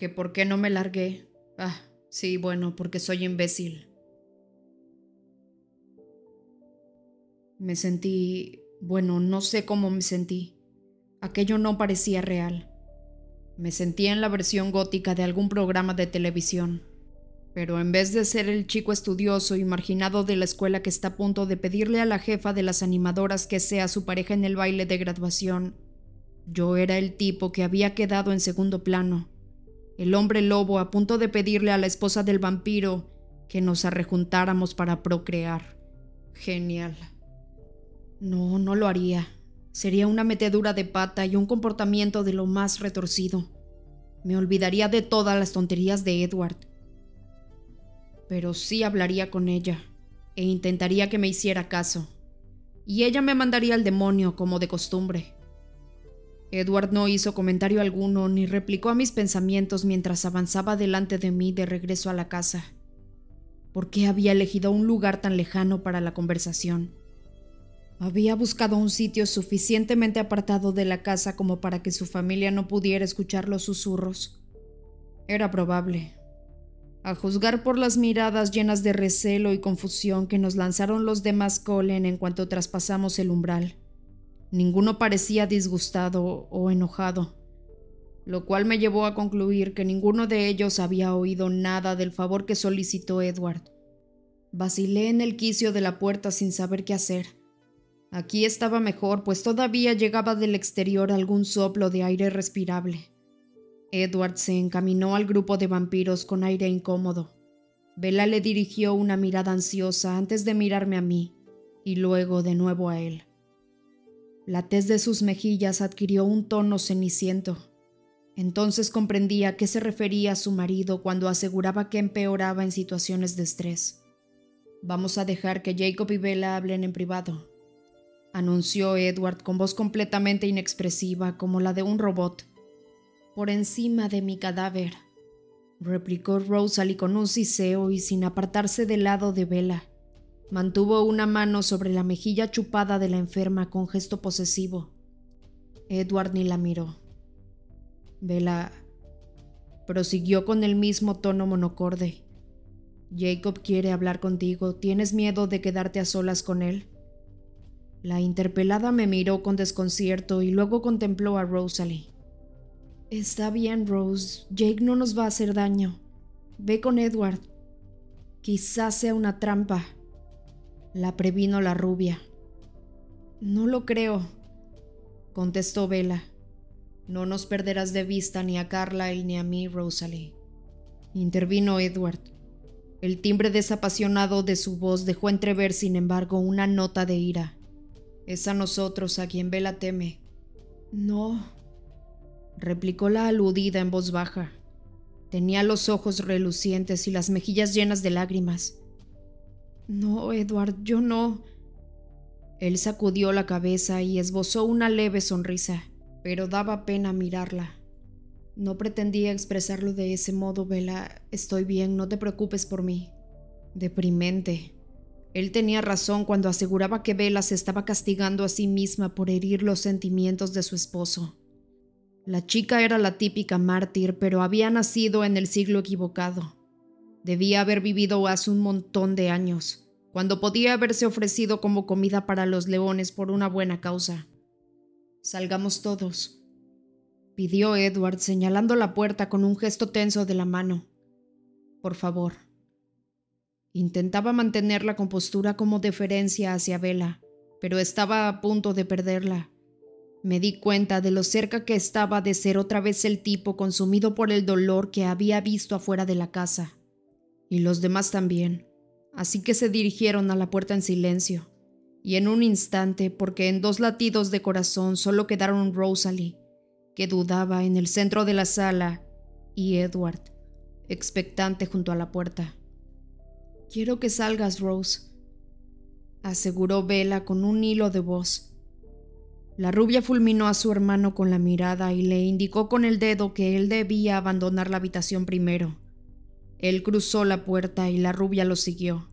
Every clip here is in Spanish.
¿Que por qué no me largué? Ah, sí, bueno, porque soy imbécil. Me sentí... bueno, no sé cómo me sentí. Aquello no parecía real. Me sentía en la versión gótica de algún programa de televisión. Pero en vez de ser el chico estudioso y marginado de la escuela que está a punto de pedirle a la jefa de las animadoras que sea su pareja en el baile de graduación, yo era el tipo que había quedado en segundo plano, el hombre lobo a punto de pedirle a la esposa del vampiro que nos arrejuntáramos para procrear. Genial. No, no lo haría. Sería una metedura de pata y un comportamiento de lo más retorcido. Me olvidaría de todas las tonterías de Edward. Pero sí hablaría con ella e intentaría que me hiciera caso. Y ella me mandaría al demonio como de costumbre. Edward no hizo comentario alguno ni replicó a mis pensamientos mientras avanzaba delante de mí de regreso a la casa. ¿Por qué había elegido un lugar tan lejano para la conversación? Había buscado un sitio suficientemente apartado de la casa como para que su familia no pudiera escuchar los susurros. Era probable. A juzgar por las miradas llenas de recelo y confusión que nos lanzaron los demás Colen en cuanto traspasamos el umbral. Ninguno parecía disgustado o enojado, lo cual me llevó a concluir que ninguno de ellos había oído nada del favor que solicitó Edward. Vacilé en el quicio de la puerta sin saber qué hacer. Aquí estaba mejor, pues todavía llegaba del exterior algún soplo de aire respirable. Edward se encaminó al grupo de vampiros con aire incómodo. Bella le dirigió una mirada ansiosa antes de mirarme a mí y luego de nuevo a él. La tez de sus mejillas adquirió un tono ceniciento. Entonces comprendía a qué se refería su marido cuando aseguraba que empeoraba en situaciones de estrés. Vamos a dejar que Jacob y Bella hablen en privado, anunció Edward con voz completamente inexpresiva como la de un robot. Por encima de mi cadáver, replicó Rosalie con un siseo y sin apartarse del lado de Bella. Mantuvo una mano sobre la mejilla chupada de la enferma con gesto posesivo. Edward ni la miró. Bella prosiguió con el mismo tono monocorde. Jacob quiere hablar contigo. ¿Tienes miedo de quedarte a solas con él? La interpelada me miró con desconcierto y luego contempló a Rosalie. Está bien, Rose. Jake no nos va a hacer daño. Ve con Edward. Quizás sea una trampa. La previno la rubia. No lo creo, contestó Bella. No nos perderás de vista ni a Carlyle ni a mí, Rosalie. Intervino Edward. El timbre desapasionado de su voz dejó entrever, sin embargo, una nota de ira. Es a nosotros a quien Vela teme. No, replicó la aludida en voz baja. Tenía los ojos relucientes y las mejillas llenas de lágrimas. No, Edward, yo no. Él sacudió la cabeza y esbozó una leve sonrisa, pero daba pena mirarla. No pretendía expresarlo de ese modo, Vela. Estoy bien, no te preocupes por mí. Deprimente. Él tenía razón cuando aseguraba que Bella se estaba castigando a sí misma por herir los sentimientos de su esposo. La chica era la típica mártir, pero había nacido en el siglo equivocado. Debía haber vivido hace un montón de años, cuando podía haberse ofrecido como comida para los leones por una buena causa. Salgamos todos, pidió Edward señalando la puerta con un gesto tenso de la mano. Por favor. Intentaba mantener la compostura como deferencia hacia Vela, pero estaba a punto de perderla. Me di cuenta de lo cerca que estaba de ser otra vez el tipo consumido por el dolor que había visto afuera de la casa. Y los demás también. Así que se dirigieron a la puerta en silencio. Y en un instante, porque en dos latidos de corazón solo quedaron Rosalie, que dudaba en el centro de la sala, y Edward, expectante junto a la puerta. Quiero que salgas, Rose, aseguró Bella con un hilo de voz. La rubia fulminó a su hermano con la mirada y le indicó con el dedo que él debía abandonar la habitación primero. Él cruzó la puerta y la rubia lo siguió,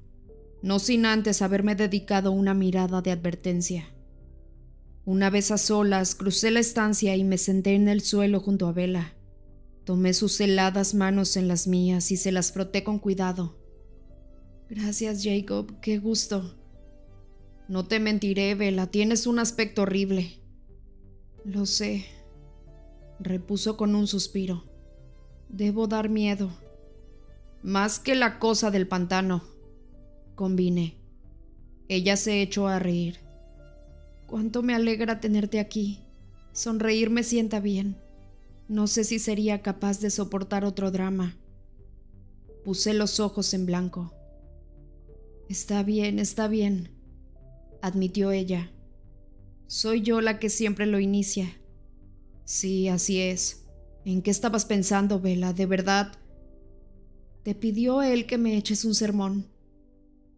no sin antes haberme dedicado una mirada de advertencia. Una vez a solas, crucé la estancia y me senté en el suelo junto a Bella. Tomé sus heladas manos en las mías y se las froté con cuidado. Gracias, Jacob, qué gusto. No te mentiré, Vela, tienes un aspecto horrible. Lo sé, repuso con un suspiro. Debo dar miedo. Más que la cosa del pantano, convine. Ella se echó a reír. Cuánto me alegra tenerte aquí. Sonreír me sienta bien. No sé si sería capaz de soportar otro drama. Puse los ojos en blanco. Está bien, está bien, admitió ella. Soy yo la que siempre lo inicia. Sí, así es. ¿En qué estabas pensando, Vela? ¿De verdad? Te pidió él que me eches un sermón.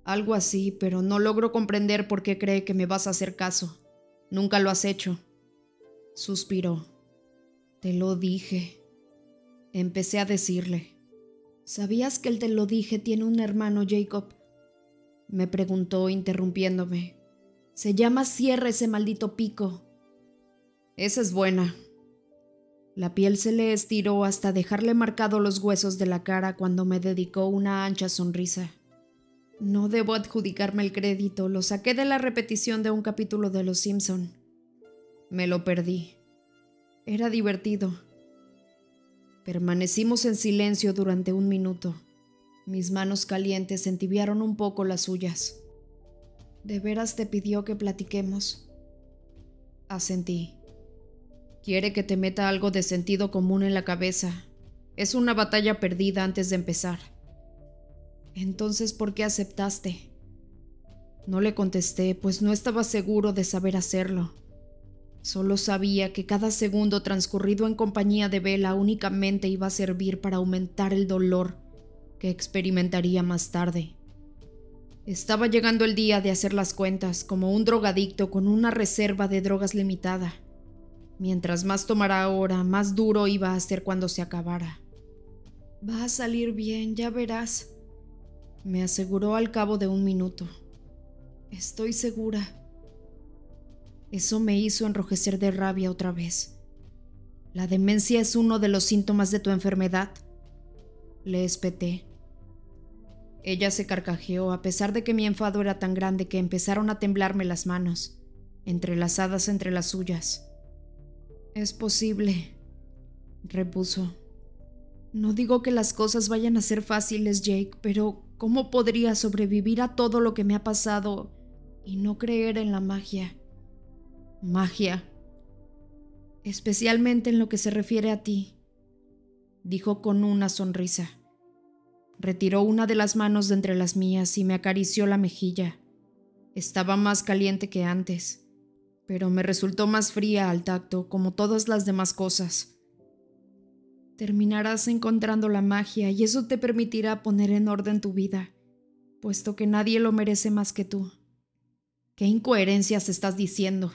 Algo así, pero no logro comprender por qué cree que me vas a hacer caso. Nunca lo has hecho. Suspiró. Te lo dije. Empecé a decirle. ¿Sabías que el te lo dije tiene un hermano, Jacob? Me preguntó interrumpiéndome. Se llama Cierra ese maldito pico. Esa es buena. La piel se le estiró hasta dejarle marcado los huesos de la cara cuando me dedicó una ancha sonrisa. No debo adjudicarme el crédito, lo saqué de la repetición de un capítulo de Los Simpson. Me lo perdí. Era divertido. Permanecimos en silencio durante un minuto. Mis manos calientes entibiaron un poco las suyas. ¿De veras te pidió que platiquemos? Asentí. Quiere que te meta algo de sentido común en la cabeza. Es una batalla perdida antes de empezar. Entonces, ¿por qué aceptaste? No le contesté, pues no estaba seguro de saber hacerlo. Solo sabía que cada segundo transcurrido en compañía de Vela únicamente iba a servir para aumentar el dolor que experimentaría más tarde. Estaba llegando el día de hacer las cuentas como un drogadicto con una reserva de drogas limitada. Mientras más tomara ahora, más duro iba a ser cuando se acabara. Va a salir bien, ya verás, me aseguró al cabo de un minuto. Estoy segura. Eso me hizo enrojecer de rabia otra vez. La demencia es uno de los síntomas de tu enfermedad. Le espeté. Ella se carcajeó a pesar de que mi enfado era tan grande que empezaron a temblarme las manos, entrelazadas entre las suyas. Es posible, repuso. No digo que las cosas vayan a ser fáciles, Jake, pero ¿cómo podría sobrevivir a todo lo que me ha pasado y no creer en la magia? Magia. Especialmente en lo que se refiere a ti, dijo con una sonrisa. Retiró una de las manos de entre las mías y me acarició la mejilla. Estaba más caliente que antes, pero me resultó más fría al tacto, como todas las demás cosas. Terminarás encontrando la magia y eso te permitirá poner en orden tu vida, puesto que nadie lo merece más que tú. ¿Qué incoherencias estás diciendo?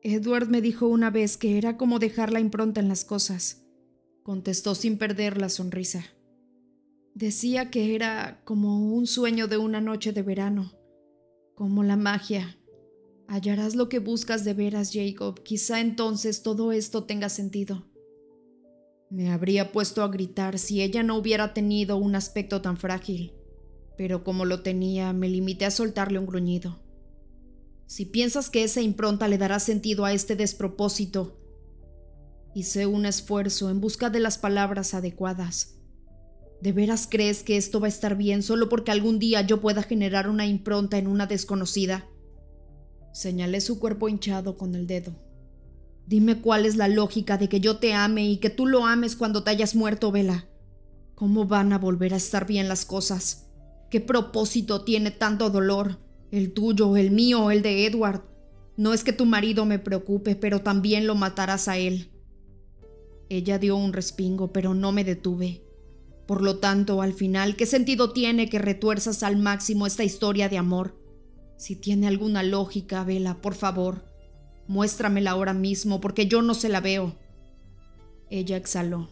Edward me dijo una vez que era como dejar la impronta en las cosas, contestó sin perder la sonrisa. Decía que era como un sueño de una noche de verano, como la magia. Hallarás lo que buscas de veras, Jacob. Quizá entonces todo esto tenga sentido. Me habría puesto a gritar si ella no hubiera tenido un aspecto tan frágil, pero como lo tenía, me limité a soltarle un gruñido. Si piensas que esa impronta le dará sentido a este despropósito, hice un esfuerzo en busca de las palabras adecuadas. ¿De veras crees que esto va a estar bien solo porque algún día yo pueda generar una impronta en una desconocida? Señalé su cuerpo hinchado con el dedo. Dime cuál es la lógica de que yo te ame y que tú lo ames cuando te hayas muerto, Vela. ¿Cómo van a volver a estar bien las cosas? ¿Qué propósito tiene tanto dolor? el tuyo, el mío, el de Edward. No es que tu marido me preocupe, pero también lo matarás a él. Ella dio un respingo, pero no me detuve. Por lo tanto, al final, ¿qué sentido tiene que retuerzas al máximo esta historia de amor? Si tiene alguna lógica, Vela, por favor, muéstramela ahora mismo, porque yo no se la veo. Ella exhaló.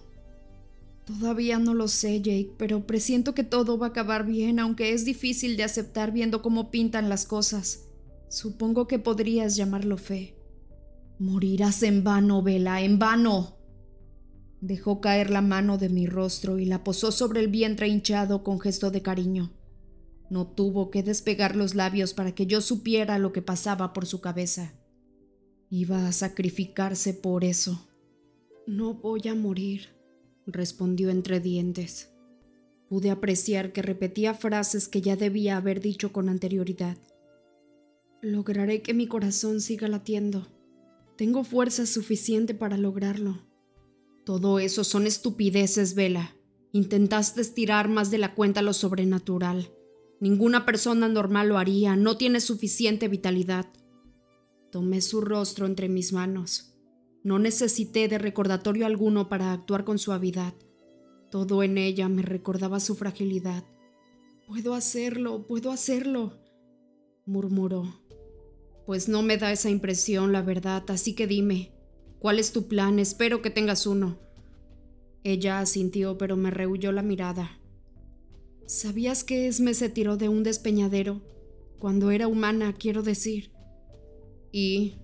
Todavía no lo sé, Jake, pero presiento que todo va a acabar bien, aunque es difícil de aceptar viendo cómo pintan las cosas. Supongo que podrías llamarlo fe. Morirás en vano, Vela, en vano. Dejó caer la mano de mi rostro y la posó sobre el vientre hinchado con gesto de cariño. No tuvo que despegar los labios para que yo supiera lo que pasaba por su cabeza. Iba a sacrificarse por eso. No voy a morir, respondió entre dientes. Pude apreciar que repetía frases que ya debía haber dicho con anterioridad. Lograré que mi corazón siga latiendo. Tengo fuerza suficiente para lograrlo. Todo eso son estupideces, Vela. Intentaste estirar más de la cuenta lo sobrenatural. Ninguna persona normal lo haría, no tiene suficiente vitalidad. Tomé su rostro entre mis manos. No necesité de recordatorio alguno para actuar con suavidad. Todo en ella me recordaba su fragilidad. Puedo hacerlo, puedo hacerlo, murmuró. Pues no me da esa impresión, la verdad, así que dime, ¿cuál es tu plan? Espero que tengas uno. Ella asintió, pero me rehuyó la mirada. ¿Sabías que Esme se tiró de un despeñadero? Cuando era humana, quiero decir. Y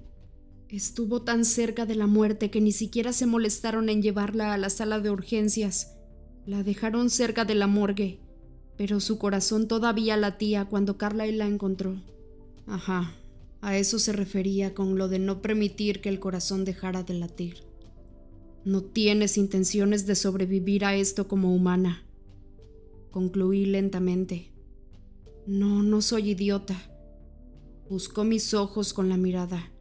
estuvo tan cerca de la muerte que ni siquiera se molestaron en llevarla a la sala de urgencias. La dejaron cerca de la morgue, pero su corazón todavía latía cuando Carlyle la encontró. Ajá, a eso se refería con lo de no permitir que el corazón dejara de latir. No tienes intenciones de sobrevivir a esto como humana. Concluí lentamente. No, no soy idiota. Buscó mis ojos con la mirada.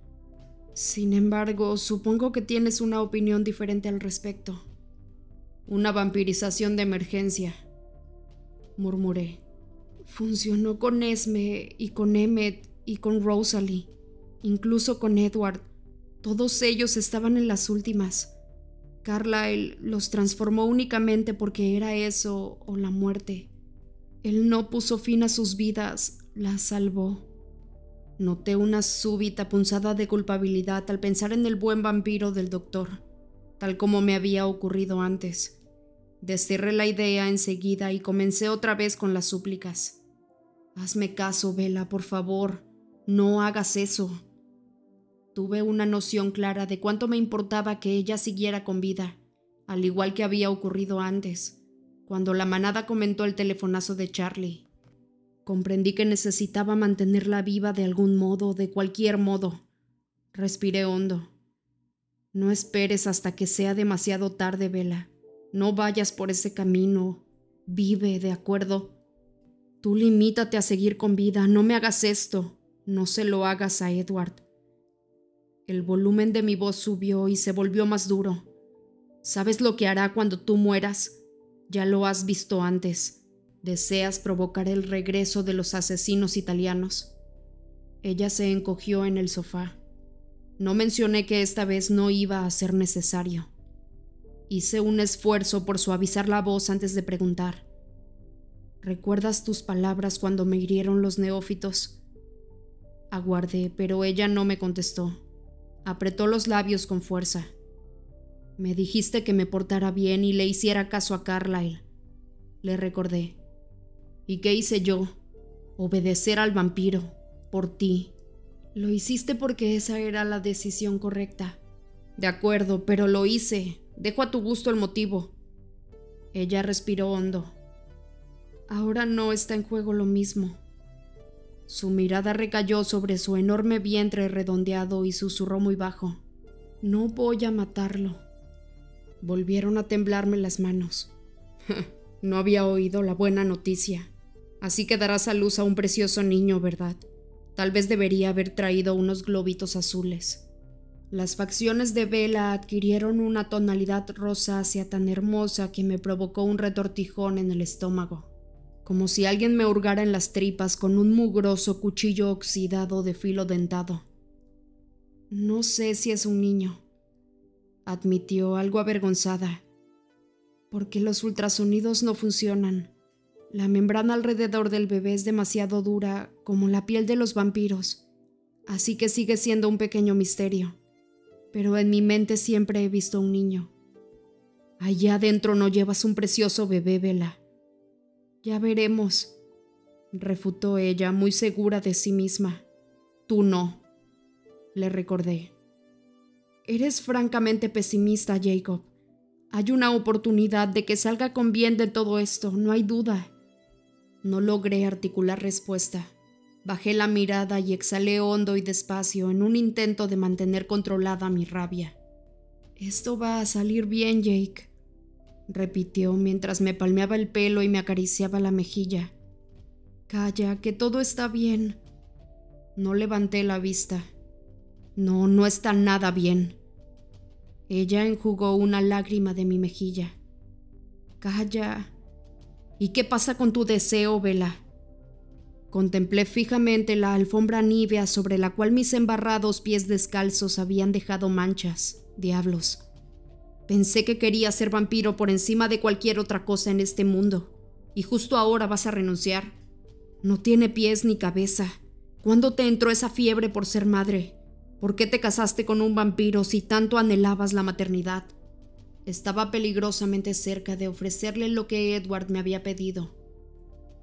Sin embargo, supongo que tienes una opinión diferente al respecto. Una vampirización de emergencia, murmuré. Funcionó con Esme y con Emmet y con Rosalie, incluso con Edward. Todos ellos estaban en las últimas. Carlyle los transformó únicamente porque era eso o la muerte. Él no puso fin a sus vidas, las salvó. Noté una súbita punzada de culpabilidad al pensar en el buen vampiro del doctor, tal como me había ocurrido antes. Desterré la idea enseguida y comencé otra vez con las súplicas. Hazme caso, Vela, por favor. No hagas eso. Tuve una noción clara de cuánto me importaba que ella siguiera con vida, al igual que había ocurrido antes, cuando la manada comentó el telefonazo de Charlie. Comprendí que necesitaba mantenerla viva de algún modo, de cualquier modo. Respiré hondo. No esperes hasta que sea demasiado tarde, Vela. No vayas por ese camino. Vive, ¿de acuerdo? Tú limítate a seguir con vida. No me hagas esto. No se lo hagas a Edward. El volumen de mi voz subió y se volvió más duro. ¿Sabes lo que hará cuando tú mueras? Ya lo has visto antes. Deseas provocar el regreso de los asesinos italianos. Ella se encogió en el sofá. No mencioné que esta vez no iba a ser necesario. Hice un esfuerzo por suavizar la voz antes de preguntar. ¿Recuerdas tus palabras cuando me hirieron los neófitos? Aguardé, pero ella no me contestó. Apretó los labios con fuerza. Me dijiste que me portara bien y le hiciera caso a Carlyle. Le recordé. ¿Y qué hice yo? Obedecer al vampiro, por ti. Lo hiciste porque esa era la decisión correcta. De acuerdo, pero lo hice. Dejo a tu gusto el motivo. Ella respiró hondo. Ahora no está en juego lo mismo. Su mirada recayó sobre su enorme vientre redondeado y susurró muy bajo. No voy a matarlo. Volvieron a temblarme las manos. no había oído la buena noticia. Así que darás a luz a un precioso niño, ¿verdad? Tal vez debería haber traído unos globitos azules. Las facciones de Vela adquirieron una tonalidad rosácea tan hermosa que me provocó un retortijón en el estómago, como si alguien me hurgara en las tripas con un mugroso cuchillo oxidado de filo dentado. No sé si es un niño, admitió algo avergonzada, porque los ultrasonidos no funcionan. La membrana alrededor del bebé es demasiado dura, como la piel de los vampiros, así que sigue siendo un pequeño misterio pero en mi mente siempre he visto un niño. Allá adentro no llevas un precioso bebé, Vela. Ya veremos, refutó ella, muy segura de sí misma. Tú no, le recordé. Eres francamente pesimista, Jacob. Hay una oportunidad de que salga con bien de todo esto, no hay duda. No logré articular respuesta. Bajé la mirada y exhalé hondo y despacio en un intento de mantener controlada mi rabia. Esto va a salir bien, Jake, repitió mientras me palmeaba el pelo y me acariciaba la mejilla. Calla, que todo está bien. No levanté la vista. No, no está nada bien. Ella enjugó una lágrima de mi mejilla. Calla. ¿Y qué pasa con tu deseo, Vela? Contemplé fijamente la alfombra nívea sobre la cual mis embarrados pies descalzos habían dejado manchas. Diablos. Pensé que quería ser vampiro por encima de cualquier otra cosa en este mundo. Y justo ahora vas a renunciar. No tiene pies ni cabeza. ¿Cuándo te entró esa fiebre por ser madre? ¿Por qué te casaste con un vampiro si tanto anhelabas la maternidad? Estaba peligrosamente cerca de ofrecerle lo que Edward me había pedido.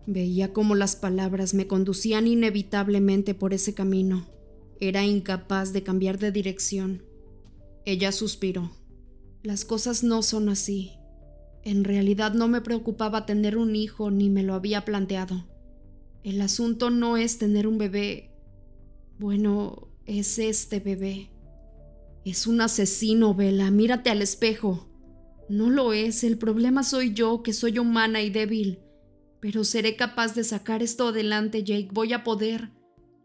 Veía cómo las palabras me conducían inevitablemente por ese camino. Era incapaz de cambiar de dirección. Ella suspiró. Las cosas no son así. En realidad no me preocupaba tener un hijo ni me lo había planteado. El asunto no es tener un bebé. Bueno, es este bebé. Es un asesino, Vela. Mírate al espejo. No lo es. El problema soy yo, que soy humana y débil. Pero seré capaz de sacar esto adelante, Jake. Voy a poder.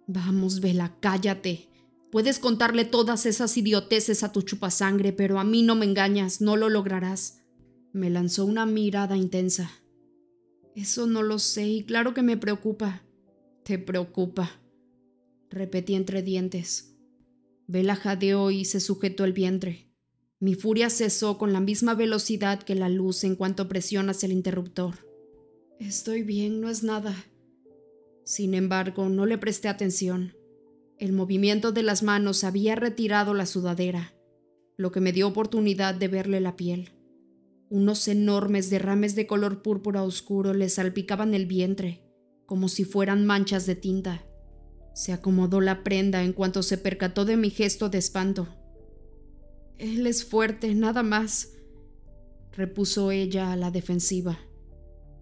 Vamos, Vela, cállate. Puedes contarle todas esas idioteces a tu chupasangre, pero a mí no me engañas, no lo lograrás. Me lanzó una mirada intensa. Eso no lo sé y claro que me preocupa. Te preocupa repetí entre dientes. Vela jadeó y se sujetó el vientre. Mi furia cesó con la misma velocidad que la luz en cuanto presionas el interruptor. Estoy bien, no es nada. Sin embargo, no le presté atención. El movimiento de las manos había retirado la sudadera, lo que me dio oportunidad de verle la piel. Unos enormes derrames de color púrpura oscuro le salpicaban el vientre, como si fueran manchas de tinta. Se acomodó la prenda en cuanto se percató de mi gesto de espanto. Él es fuerte, nada más, repuso ella a la defensiva.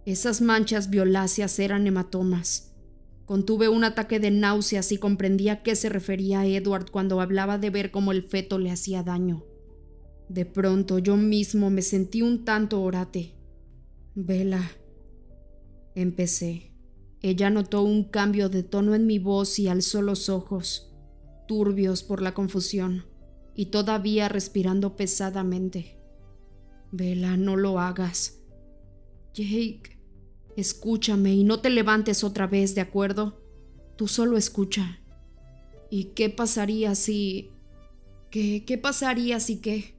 Esas manchas violáceas eran hematomas. Contuve un ataque de náuseas y comprendí a qué se refería Edward cuando hablaba de ver cómo el feto le hacía daño. De pronto yo mismo me sentí un tanto orate. Vela. Empecé. Ella notó un cambio de tono en mi voz y alzó los ojos, turbios por la confusión, y todavía respirando pesadamente. Vela, no lo hagas. Jake, escúchame y no te levantes otra vez, ¿de acuerdo? Tú solo escucha. ¿Y qué pasaría si... ¿Qué, qué pasaría si qué?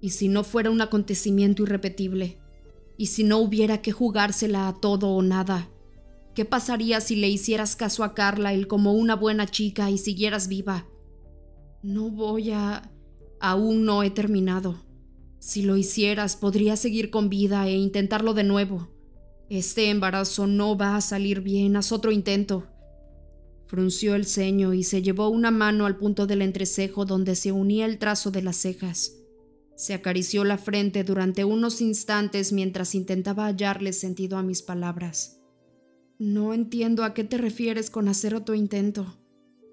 ¿Y si no fuera un acontecimiento irrepetible? ¿Y si no hubiera que jugársela a todo o nada? ¿Qué pasaría si le hicieras caso a Carla él como una buena chica y siguieras viva? No voy a... Aún no he terminado. Si lo hicieras, podría seguir con vida e intentarlo de nuevo. Este embarazo no va a salir bien, haz otro intento. Frunció el ceño y se llevó una mano al punto del entrecejo donde se unía el trazo de las cejas. Se acarició la frente durante unos instantes mientras intentaba hallarle sentido a mis palabras. No entiendo a qué te refieres con hacer otro intento.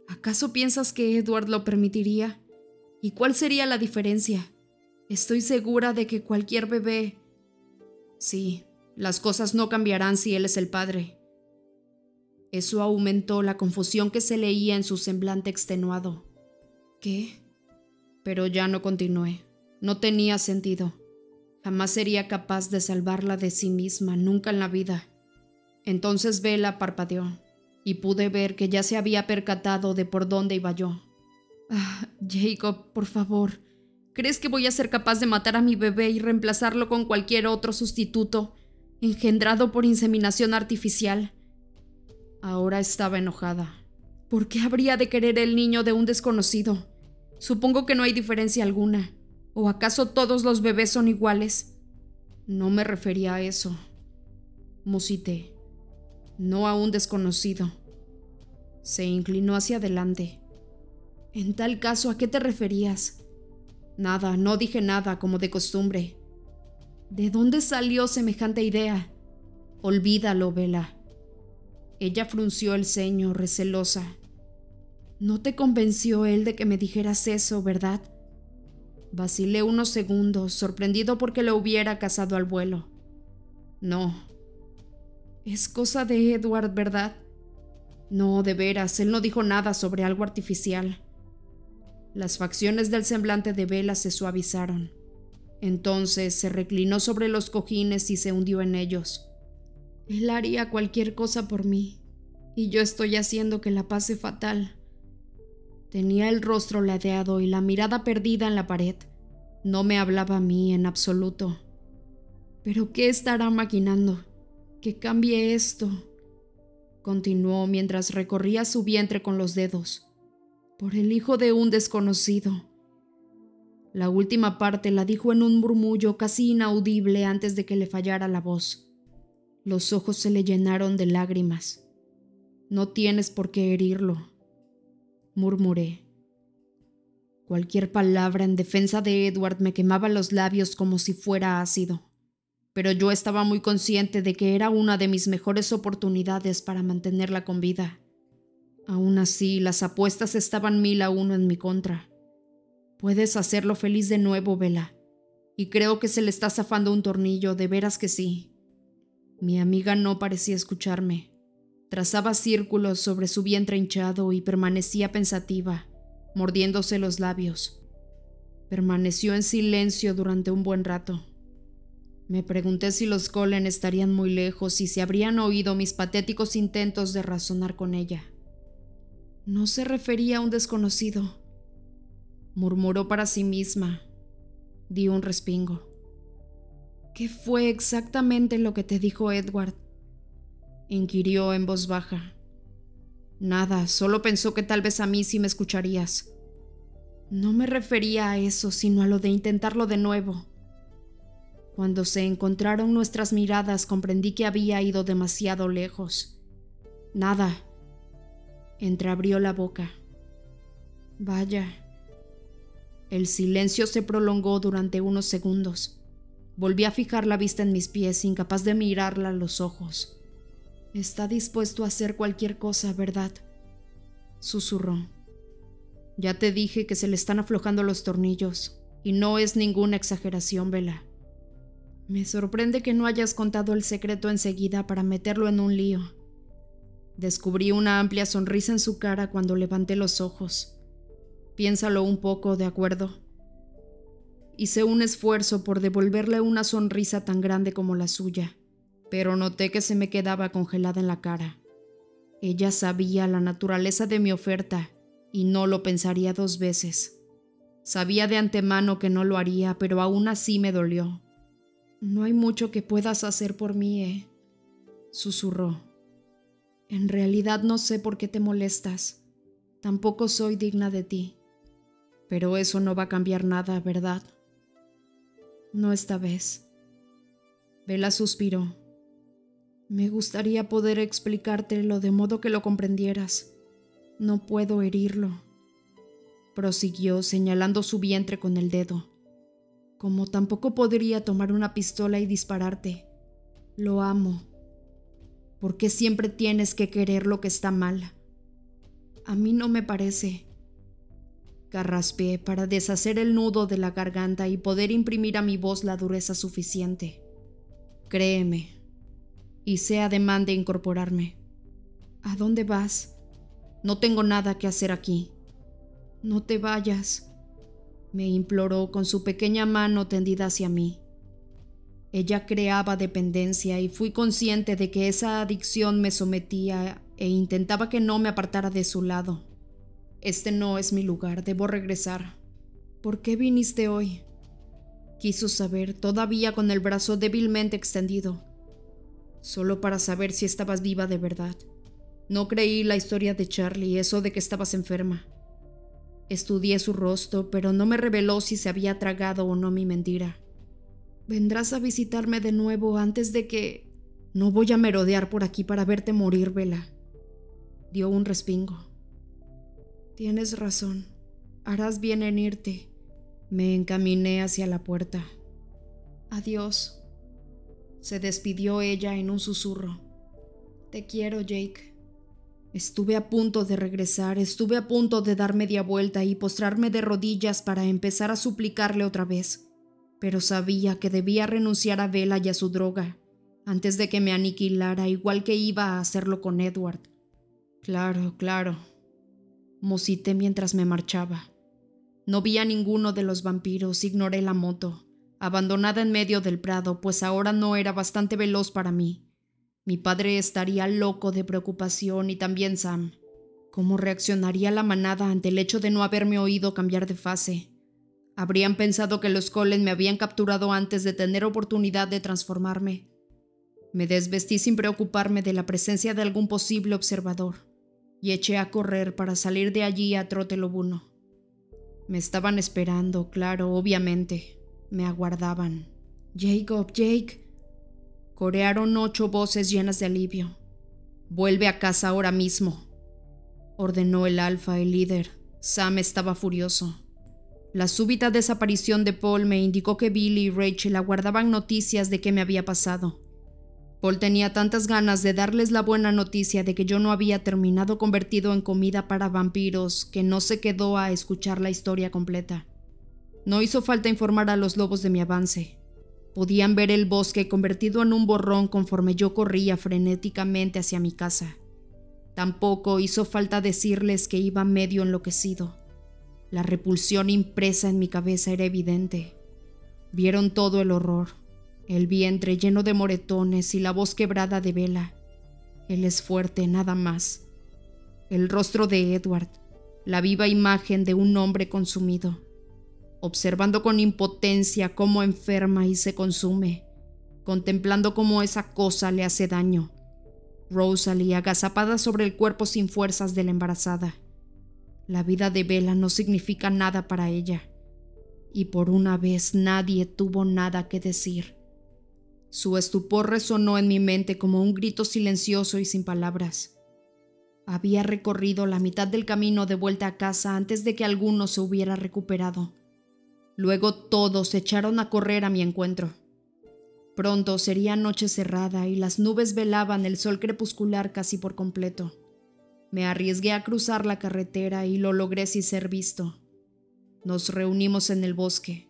¿Acaso piensas que Edward lo permitiría? ¿Y cuál sería la diferencia? Estoy segura de que cualquier bebé... Sí, las cosas no cambiarán si él es el padre. Eso aumentó la confusión que se leía en su semblante extenuado. ¿Qué? Pero ya no continué. No tenía sentido. Jamás sería capaz de salvarla de sí misma, nunca en la vida. Entonces Vela parpadeó y pude ver que ya se había percatado de por dónde iba yo. Ah, Jacob, por favor, ¿crees que voy a ser capaz de matar a mi bebé y reemplazarlo con cualquier otro sustituto, engendrado por inseminación artificial? Ahora estaba enojada. ¿Por qué habría de querer el niño de un desconocido? Supongo que no hay diferencia alguna. ¿O acaso todos los bebés son iguales? No me refería a eso. Musité no a un desconocido. Se inclinó hacia adelante. En tal caso, ¿a qué te referías? Nada, no dije nada, como de costumbre. ¿De dónde salió semejante idea? Olvídalo, Vela. Ella frunció el ceño, recelosa. No te convenció él de que me dijeras eso, ¿verdad? Vacilé unos segundos, sorprendido porque lo hubiera casado al vuelo. No. Es cosa de Edward, ¿verdad? No, de veras, él no dijo nada sobre algo artificial. Las facciones del semblante de Vela se suavizaron. Entonces se reclinó sobre los cojines y se hundió en ellos. Él haría cualquier cosa por mí, y yo estoy haciendo que la pase fatal. Tenía el rostro ladeado y la mirada perdida en la pared. No me hablaba a mí en absoluto. ¿Pero qué estará maquinando? Que cambie esto. Continuó mientras recorría su vientre con los dedos. Por el hijo de un desconocido. La última parte la dijo en un murmullo casi inaudible antes de que le fallara la voz. Los ojos se le llenaron de lágrimas. No tienes por qué herirlo, murmuré. Cualquier palabra en defensa de Edward me quemaba los labios como si fuera ácido, pero yo estaba muy consciente de que era una de mis mejores oportunidades para mantenerla con vida. Aún así, las apuestas estaban mil a uno en mi contra. Puedes hacerlo feliz de nuevo, Vela. Y creo que se le está zafando un tornillo, de veras que sí. Mi amiga no parecía escucharme. Trazaba círculos sobre su vientre hinchado y permanecía pensativa, mordiéndose los labios. Permaneció en silencio durante un buen rato. Me pregunté si los Colen estarían muy lejos y si habrían oído mis patéticos intentos de razonar con ella. No se refería a un desconocido. Murmuró para sí misma. Dio un respingo. ¿Qué fue exactamente lo que te dijo Edward? inquirió en voz baja. Nada, solo pensó que tal vez a mí sí me escucharías. No me refería a eso, sino a lo de intentarlo de nuevo. Cuando se encontraron nuestras miradas comprendí que había ido demasiado lejos. Nada. Entreabrió la boca. Vaya. El silencio se prolongó durante unos segundos. Volví a fijar la vista en mis pies, incapaz de mirarla a los ojos. Está dispuesto a hacer cualquier cosa, ¿verdad? Susurró. Ya te dije que se le están aflojando los tornillos, y no es ninguna exageración, Vela. Me sorprende que no hayas contado el secreto enseguida para meterlo en un lío. Descubrí una amplia sonrisa en su cara cuando levanté los ojos. Piénsalo un poco, ¿de acuerdo? Hice un esfuerzo por devolverle una sonrisa tan grande como la suya, pero noté que se me quedaba congelada en la cara. Ella sabía la naturaleza de mi oferta y no lo pensaría dos veces. Sabía de antemano que no lo haría, pero aún así me dolió. No hay mucho que puedas hacer por mí, ¿eh? susurró. En realidad no sé por qué te molestas. Tampoco soy digna de ti. Pero eso no va a cambiar nada, ¿verdad? No esta vez. Vela suspiró. Me gustaría poder explicártelo de modo que lo comprendieras. No puedo herirlo. Prosiguió señalando su vientre con el dedo. Como tampoco podría tomar una pistola y dispararte. Lo amo. ¿Por qué siempre tienes que querer lo que está mal? A mí no me parece. Carraspeé para deshacer el nudo de la garganta y poder imprimir a mi voz la dureza suficiente. Créeme. Hice ademán de incorporarme. ¿A dónde vas? No tengo nada que hacer aquí. No te vayas, me imploró con su pequeña mano tendida hacia mí. Ella creaba dependencia y fui consciente de que esa adicción me sometía e intentaba que no me apartara de su lado. Este no es mi lugar, debo regresar. ¿Por qué viniste hoy? Quiso saber, todavía con el brazo débilmente extendido, solo para saber si estabas viva de verdad. No creí la historia de Charlie, eso de que estabas enferma. Estudié su rostro, pero no me reveló si se había tragado o no mi mentira. Vendrás a visitarme de nuevo antes de que... No voy a merodear por aquí para verte morir, Vela. Dio un respingo. Tienes razón. Harás bien en irte. Me encaminé hacia la puerta. Adiós. Se despidió ella en un susurro. Te quiero, Jake. Estuve a punto de regresar, estuve a punto de dar media vuelta y postrarme de rodillas para empezar a suplicarle otra vez, pero sabía que debía renunciar a Vela y a su droga, antes de que me aniquilara igual que iba a hacerlo con Edward. Claro, claro. Musité mientras me marchaba. No vi a ninguno de los vampiros, ignoré la moto, abandonada en medio del prado, pues ahora no era bastante veloz para mí. Mi padre estaría loco de preocupación y también Sam. ¿Cómo reaccionaría la manada ante el hecho de no haberme oído cambiar de fase? Habrían pensado que los Colen me habían capturado antes de tener oportunidad de transformarme. Me desvestí sin preocuparme de la presencia de algún posible observador y eché a correr para salir de allí a trote lobuno. Me estaban esperando, claro, obviamente. Me aguardaban. Jacob, Jake, Corearon ocho voces llenas de alivio. Vuelve a casa ahora mismo, ordenó el alfa, el líder. Sam estaba furioso. La súbita desaparición de Paul me indicó que Billy y Rachel aguardaban noticias de qué me había pasado. Paul tenía tantas ganas de darles la buena noticia de que yo no había terminado convertido en comida para vampiros que no se quedó a escuchar la historia completa. No hizo falta informar a los lobos de mi avance. Podían ver el bosque convertido en un borrón conforme yo corría frenéticamente hacia mi casa. Tampoco hizo falta decirles que iba medio enloquecido. La repulsión impresa en mi cabeza era evidente. Vieron todo el horror, el vientre lleno de moretones y la voz quebrada de vela. Él es fuerte, nada más. El rostro de Edward, la viva imagen de un hombre consumido observando con impotencia cómo enferma y se consume, contemplando cómo esa cosa le hace daño. Rosalie agazapada sobre el cuerpo sin fuerzas de la embarazada. La vida de Bella no significa nada para ella, y por una vez nadie tuvo nada que decir. Su estupor resonó en mi mente como un grito silencioso y sin palabras. Había recorrido la mitad del camino de vuelta a casa antes de que alguno se hubiera recuperado. Luego todos se echaron a correr a mi encuentro. Pronto sería noche cerrada y las nubes velaban el sol crepuscular casi por completo. Me arriesgué a cruzar la carretera y lo logré sin ser visto. Nos reunimos en el bosque,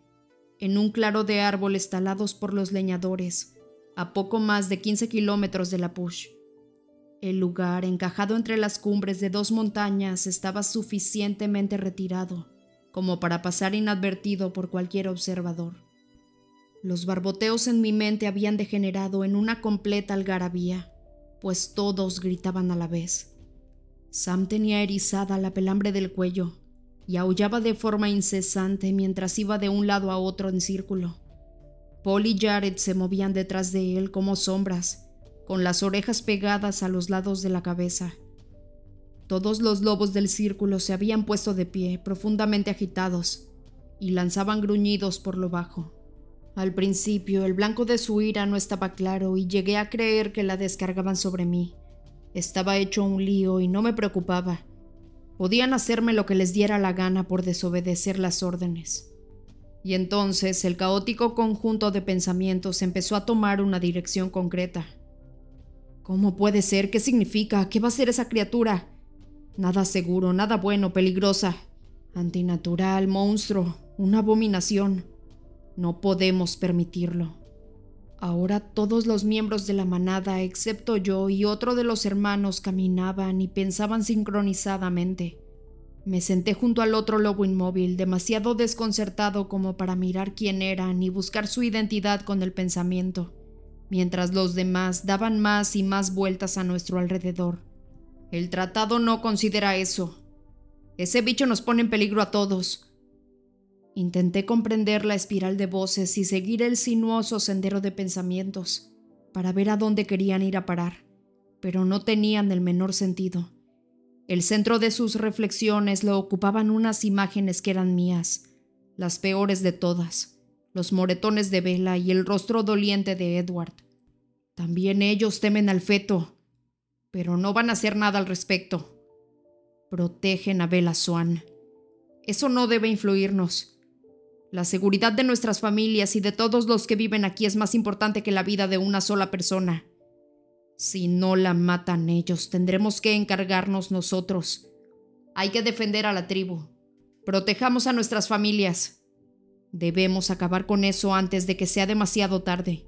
en un claro de árboles talados por los leñadores, a poco más de 15 kilómetros de la Push. El lugar, encajado entre las cumbres de dos montañas, estaba suficientemente retirado como para pasar inadvertido por cualquier observador. Los barboteos en mi mente habían degenerado en una completa algarabía, pues todos gritaban a la vez. Sam tenía erizada la pelambre del cuello y aullaba de forma incesante mientras iba de un lado a otro en círculo. Paul y Jared se movían detrás de él como sombras, con las orejas pegadas a los lados de la cabeza. Todos los lobos del círculo se habían puesto de pie, profundamente agitados, y lanzaban gruñidos por lo bajo. Al principio el blanco de su ira no estaba claro y llegué a creer que la descargaban sobre mí. Estaba hecho un lío y no me preocupaba. Podían hacerme lo que les diera la gana por desobedecer las órdenes. Y entonces el caótico conjunto de pensamientos empezó a tomar una dirección concreta. ¿Cómo puede ser? ¿Qué significa? ¿Qué va a ser esa criatura? Nada seguro, nada bueno, peligrosa. Antinatural, monstruo, una abominación. No podemos permitirlo. Ahora todos los miembros de la manada, excepto yo y otro de los hermanos, caminaban y pensaban sincronizadamente. Me senté junto al otro lobo inmóvil, demasiado desconcertado como para mirar quién era ni buscar su identidad con el pensamiento, mientras los demás daban más y más vueltas a nuestro alrededor. El tratado no considera eso. Ese bicho nos pone en peligro a todos. Intenté comprender la espiral de voces y seguir el sinuoso sendero de pensamientos para ver a dónde querían ir a parar, pero no tenían el menor sentido. El centro de sus reflexiones lo ocupaban unas imágenes que eran mías, las peores de todas, los moretones de Vela y el rostro doliente de Edward. También ellos temen al feto, pero no van a hacer nada al respecto. Protegen a Bella Swan. Eso no debe influirnos. La seguridad de nuestras familias y de todos los que viven aquí es más importante que la vida de una sola persona. Si no la matan ellos, tendremos que encargarnos nosotros. Hay que defender a la tribu. Protejamos a nuestras familias. Debemos acabar con eso antes de que sea demasiado tarde.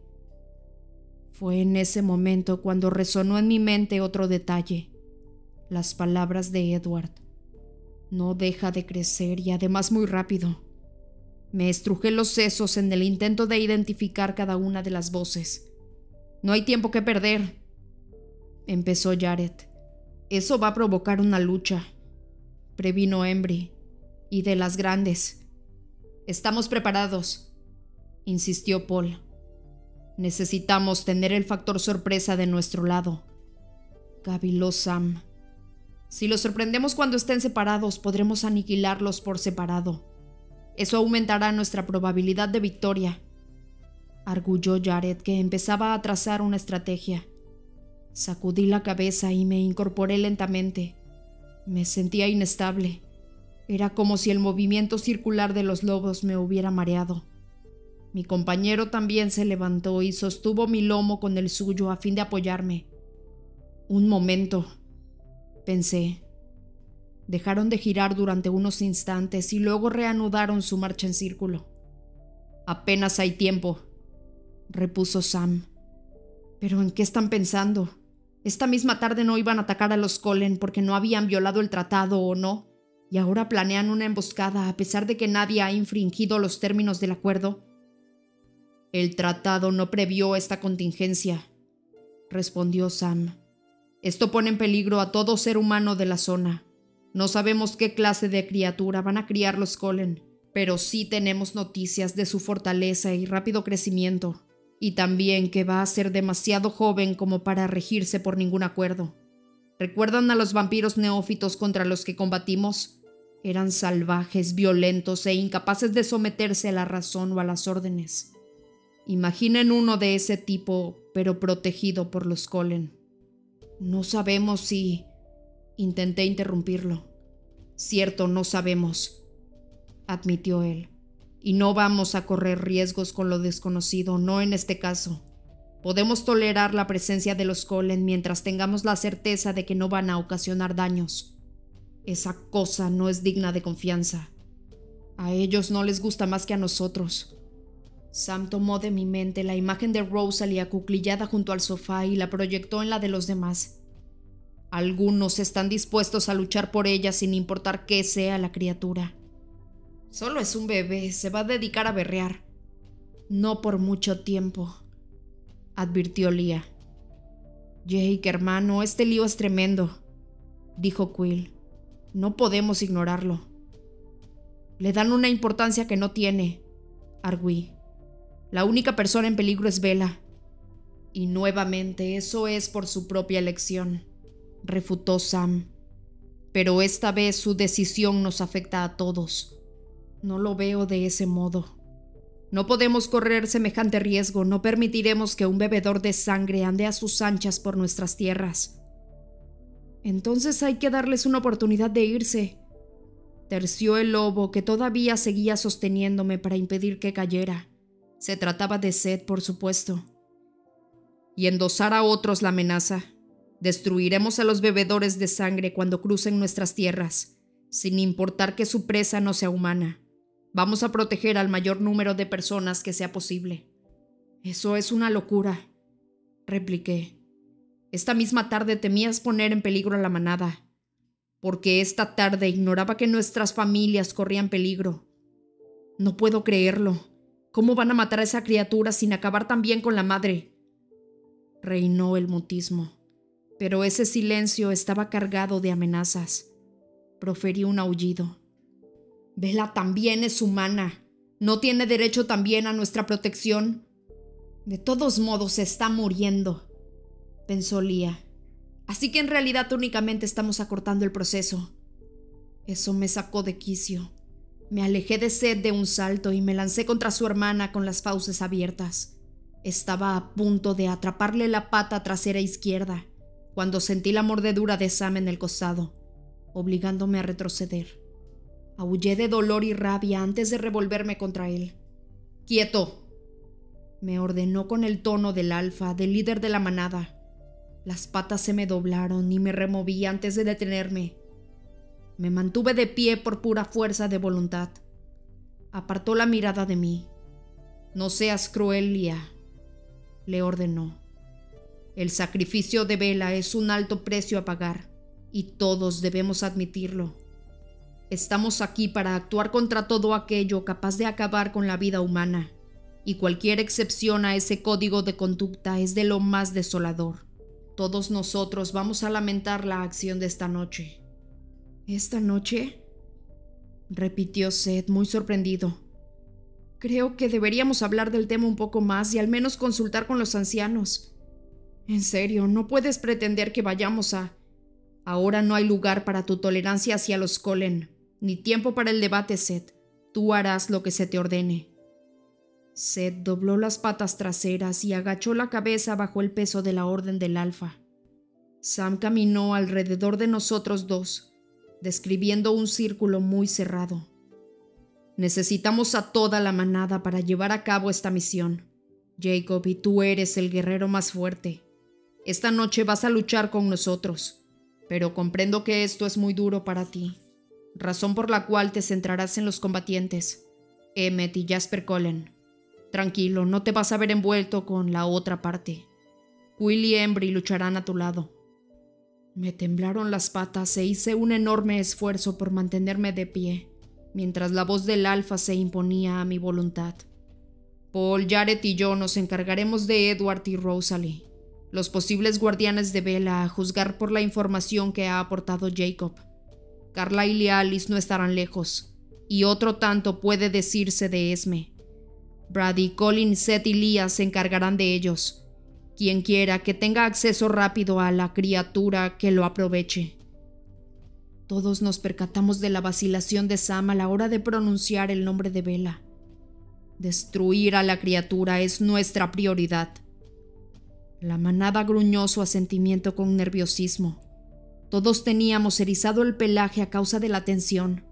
Fue en ese momento cuando resonó en mi mente otro detalle, las palabras de Edward. No deja de crecer y además muy rápido. Me estrujé los sesos en el intento de identificar cada una de las voces. No hay tiempo que perder, empezó Jared. Eso va a provocar una lucha, previno Embry, y de las grandes. Estamos preparados, insistió Paul. Necesitamos tener el factor sorpresa de nuestro lado. Gabiló Sam. Si los sorprendemos cuando estén separados, podremos aniquilarlos por separado. Eso aumentará nuestra probabilidad de victoria. Arguyó Jared, que empezaba a trazar una estrategia. Sacudí la cabeza y me incorporé lentamente. Me sentía inestable. Era como si el movimiento circular de los lobos me hubiera mareado. Mi compañero también se levantó y sostuvo mi lomo con el suyo a fin de apoyarme. Un momento, pensé. Dejaron de girar durante unos instantes y luego reanudaron su marcha en círculo. Apenas hay tiempo, repuso Sam. ¿Pero en qué están pensando? Esta misma tarde no iban a atacar a los Colen porque no habían violado el tratado o no, y ahora planean una emboscada a pesar de que nadie ha infringido los términos del acuerdo. El tratado no previó esta contingencia, respondió Sam. Esto pone en peligro a todo ser humano de la zona. No sabemos qué clase de criatura van a criar los Colen, pero sí tenemos noticias de su fortaleza y rápido crecimiento, y también que va a ser demasiado joven como para regirse por ningún acuerdo. ¿Recuerdan a los vampiros neófitos contra los que combatimos? Eran salvajes, violentos e incapaces de someterse a la razón o a las órdenes. Imaginen uno de ese tipo, pero protegido por los Colen. No sabemos si... Intenté interrumpirlo. Cierto, no sabemos, admitió él. Y no vamos a correr riesgos con lo desconocido, no en este caso. Podemos tolerar la presencia de los Colen mientras tengamos la certeza de que no van a ocasionar daños. Esa cosa no es digna de confianza. A ellos no les gusta más que a nosotros. Sam tomó de mi mente la imagen de Rosalie acuclillada junto al sofá y la proyectó en la de los demás. Algunos están dispuestos a luchar por ella sin importar qué sea la criatura. Solo es un bebé, se va a dedicar a berrear. No por mucho tiempo, advirtió Lia. Jake, hermano, este lío es tremendo, dijo Quill. No podemos ignorarlo. Le dan una importancia que no tiene, arguí. La única persona en peligro es Vela. Y nuevamente eso es por su propia elección refutó Sam. Pero esta vez su decisión nos afecta a todos. No lo veo de ese modo. No podemos correr semejante riesgo, no permitiremos que un bebedor de sangre ande a sus anchas por nuestras tierras. Entonces hay que darles una oportunidad de irse. Terció el lobo, que todavía seguía sosteniéndome para impedir que cayera. Se trataba de Seth, por supuesto. Y endosar a otros la amenaza. Destruiremos a los bebedores de sangre cuando crucen nuestras tierras, sin importar que su presa no sea humana. Vamos a proteger al mayor número de personas que sea posible. Eso es una locura, repliqué. Esta misma tarde temías poner en peligro a la manada, porque esta tarde ignoraba que nuestras familias corrían peligro. No puedo creerlo. ¿Cómo van a matar a esa criatura sin acabar también con la madre? Reinó el mutismo pero ese silencio estaba cargado de amenazas. Proferí un aullido. Vela también es humana. ¿No tiene derecho también a nuestra protección? De todos modos está muriendo, pensó Lía. Así que en realidad únicamente estamos acortando el proceso. Eso me sacó de quicio. Me alejé de Sed de un salto y me lancé contra su hermana con las fauces abiertas. Estaba a punto de atraparle la pata trasera izquierda cuando sentí la mordedura de Sam en el costado, obligándome a retroceder. Aullé de dolor y rabia antes de revolverme contra él. ¡Quieto! me ordenó con el tono del alfa, del líder de la manada. Las patas se me doblaron y me removí antes de detenerme. Me mantuve de pie por pura fuerza de voluntad. Apartó la mirada de mí. No seas cruel, Lía, le ordenó. El sacrificio de Vela es un alto precio a pagar, y todos debemos admitirlo. Estamos aquí para actuar contra todo aquello capaz de acabar con la vida humana, y cualquier excepción a ese código de conducta es de lo más desolador. Todos nosotros vamos a lamentar la acción de esta noche. ¿Esta noche? repitió Seth muy sorprendido. Creo que deberíamos hablar del tema un poco más y al menos consultar con los ancianos. En serio, no puedes pretender que vayamos a... Ahora no hay lugar para tu tolerancia hacia los Colen, ni tiempo para el debate, Seth. Tú harás lo que se te ordene. Seth dobló las patas traseras y agachó la cabeza bajo el peso de la orden del alfa. Sam caminó alrededor de nosotros dos, describiendo un círculo muy cerrado. Necesitamos a toda la manada para llevar a cabo esta misión. Jacob, y tú eres el guerrero más fuerte. Esta noche vas a luchar con nosotros, pero comprendo que esto es muy duro para ti, razón por la cual te centrarás en los combatientes, Emmet y Jasper Cullen. Tranquilo, no te vas a ver envuelto con la otra parte. Will y Embry lucharán a tu lado. Me temblaron las patas e hice un enorme esfuerzo por mantenerme de pie, mientras la voz del alfa se imponía a mi voluntad. Paul, Jared y yo nos encargaremos de Edward y Rosalie, los posibles guardianes de Vela a juzgar por la información que ha aportado Jacob. Carlyle y Alice no estarán lejos, y otro tanto puede decirse de Esme. Brady, Colin, Seth y Leah se encargarán de ellos, quien quiera que tenga acceso rápido a la criatura que lo aproveche. Todos nos percatamos de la vacilación de Sam a la hora de pronunciar el nombre de Vela. Destruir a la criatura es nuestra prioridad. La manada gruñó su asentimiento con nerviosismo. Todos teníamos erizado el pelaje a causa de la tensión.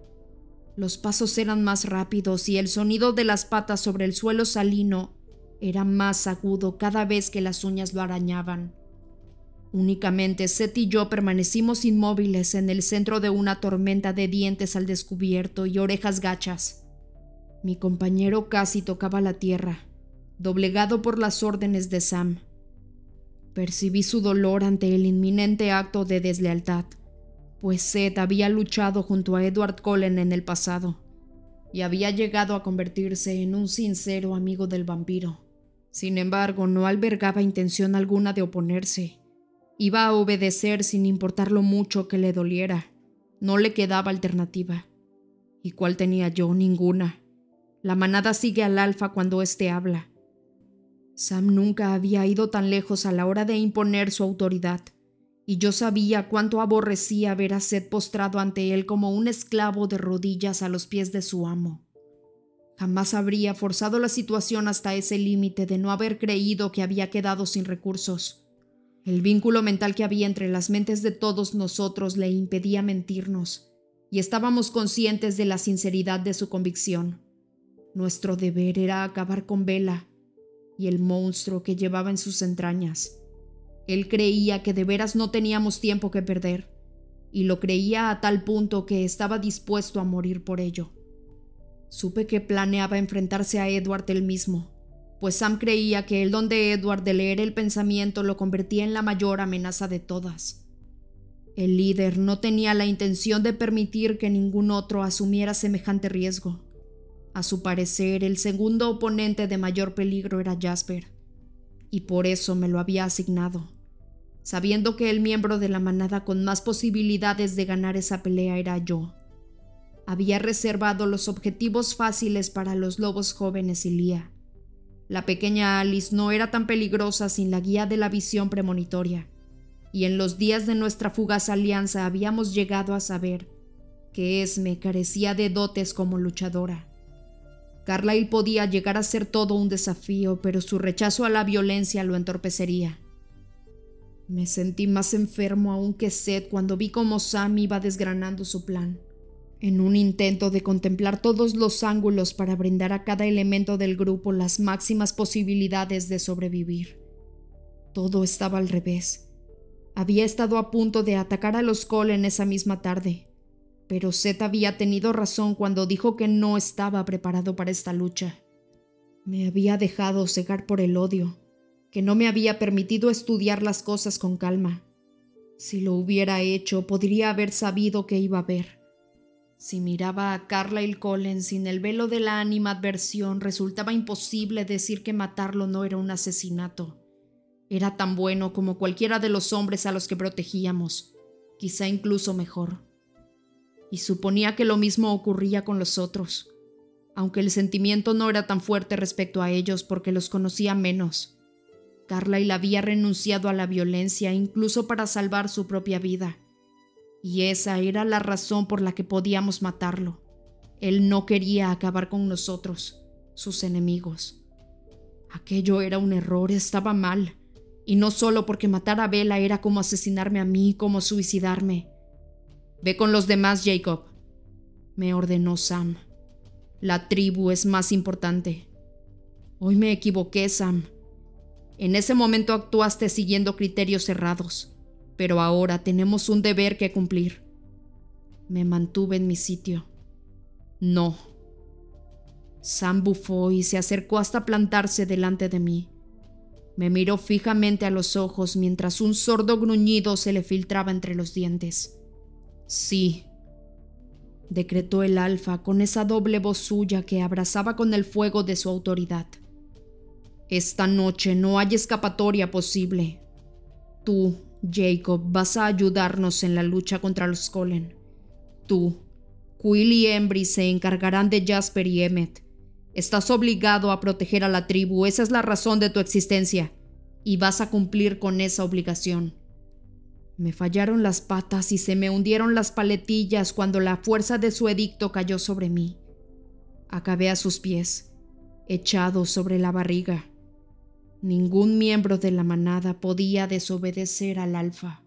Los pasos eran más rápidos y el sonido de las patas sobre el suelo salino era más agudo cada vez que las uñas lo arañaban. Únicamente Seth y yo permanecimos inmóviles en el centro de una tormenta de dientes al descubierto y orejas gachas. Mi compañero casi tocaba la tierra, doblegado por las órdenes de Sam. Percibí su dolor ante el inminente acto de deslealtad, pues Seth había luchado junto a Edward Cullen en el pasado y había llegado a convertirse en un sincero amigo del vampiro. Sin embargo, no albergaba intención alguna de oponerse. Iba a obedecer sin importar lo mucho que le doliera. No le quedaba alternativa. ¿Y cuál tenía yo? Ninguna. La manada sigue al alfa cuando éste habla. Sam nunca había ido tan lejos a la hora de imponer su autoridad, y yo sabía cuánto aborrecía ver a Seth postrado ante él como un esclavo de rodillas a los pies de su amo. Jamás habría forzado la situación hasta ese límite de no haber creído que había quedado sin recursos. El vínculo mental que había entre las mentes de todos nosotros le impedía mentirnos, y estábamos conscientes de la sinceridad de su convicción. Nuestro deber era acabar con Vela y el monstruo que llevaba en sus entrañas. Él creía que de veras no teníamos tiempo que perder, y lo creía a tal punto que estaba dispuesto a morir por ello. Supe que planeaba enfrentarse a Edward él mismo, pues Sam creía que el don de Edward de leer el pensamiento lo convertía en la mayor amenaza de todas. El líder no tenía la intención de permitir que ningún otro asumiera semejante riesgo. A su parecer, el segundo oponente de mayor peligro era Jasper, y por eso me lo había asignado, sabiendo que el miembro de la manada con más posibilidades de ganar esa pelea era yo. Había reservado los objetivos fáciles para los lobos jóvenes y Lía. La pequeña Alice no era tan peligrosa sin la guía de la visión premonitoria, y en los días de nuestra fugaz alianza habíamos llegado a saber que Esme carecía de dotes como luchadora. Carlyle podía llegar a ser todo un desafío, pero su rechazo a la violencia lo entorpecería. Me sentí más enfermo aún que Seth cuando vi cómo Sam iba desgranando su plan en un intento de contemplar todos los ángulos para brindar a cada elemento del grupo las máximas posibilidades de sobrevivir. Todo estaba al revés. Había estado a punto de atacar a los Cole esa misma tarde, pero Seth había tenido razón cuando dijo que no estaba preparado para esta lucha. Me había dejado cegar por el odio, que no me había permitido estudiar las cosas con calma. Si lo hubiera hecho, podría haber sabido que iba a ver. Si miraba a Carlyle Collins sin el velo de la animadversión, resultaba imposible decir que matarlo no era un asesinato. Era tan bueno como cualquiera de los hombres a los que protegíamos, quizá incluso mejor. Y suponía que lo mismo ocurría con los otros, aunque el sentimiento no era tan fuerte respecto a ellos porque los conocía menos. Carlyle había renunciado a la violencia incluso para salvar su propia vida. Y esa era la razón por la que podíamos matarlo. Él no quería acabar con nosotros, sus enemigos. Aquello era un error, estaba mal. Y no solo porque matar a Bella era como asesinarme a mí, como suicidarme. Ve con los demás, Jacob, me ordenó Sam. La tribu es más importante. Hoy me equivoqué, Sam. En ese momento actuaste siguiendo criterios cerrados, pero ahora tenemos un deber que cumplir. Me mantuve en mi sitio. No. Sam bufó y se acercó hasta plantarse delante de mí. Me miró fijamente a los ojos mientras un sordo gruñido se le filtraba entre los dientes. Sí, decretó el alfa con esa doble voz suya que abrazaba con el fuego de su autoridad. Esta noche no hay escapatoria posible. Tú, Jacob, vas a ayudarnos en la lucha contra los Colen. Tú, Quill y Embry se encargarán de Jasper y Emmet. Estás obligado a proteger a la tribu, esa es la razón de tu existencia, y vas a cumplir con esa obligación. Me fallaron las patas y se me hundieron las paletillas cuando la fuerza de su edicto cayó sobre mí. Acabé a sus pies, echado sobre la barriga. Ningún miembro de la manada podía desobedecer al alfa.